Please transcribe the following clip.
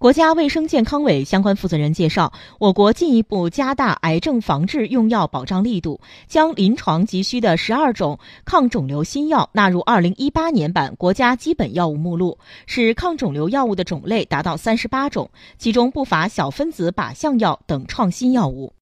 国家卫生健康委相关负责人介绍我国进一步加大癌症防治用药保障力度将临床急需的十二种抗肿瘤新药纳入二零一八年版国家基本药物目录使抗肿瘤药物的种类达到三十八种其中不乏小分子靶向药等创新药物。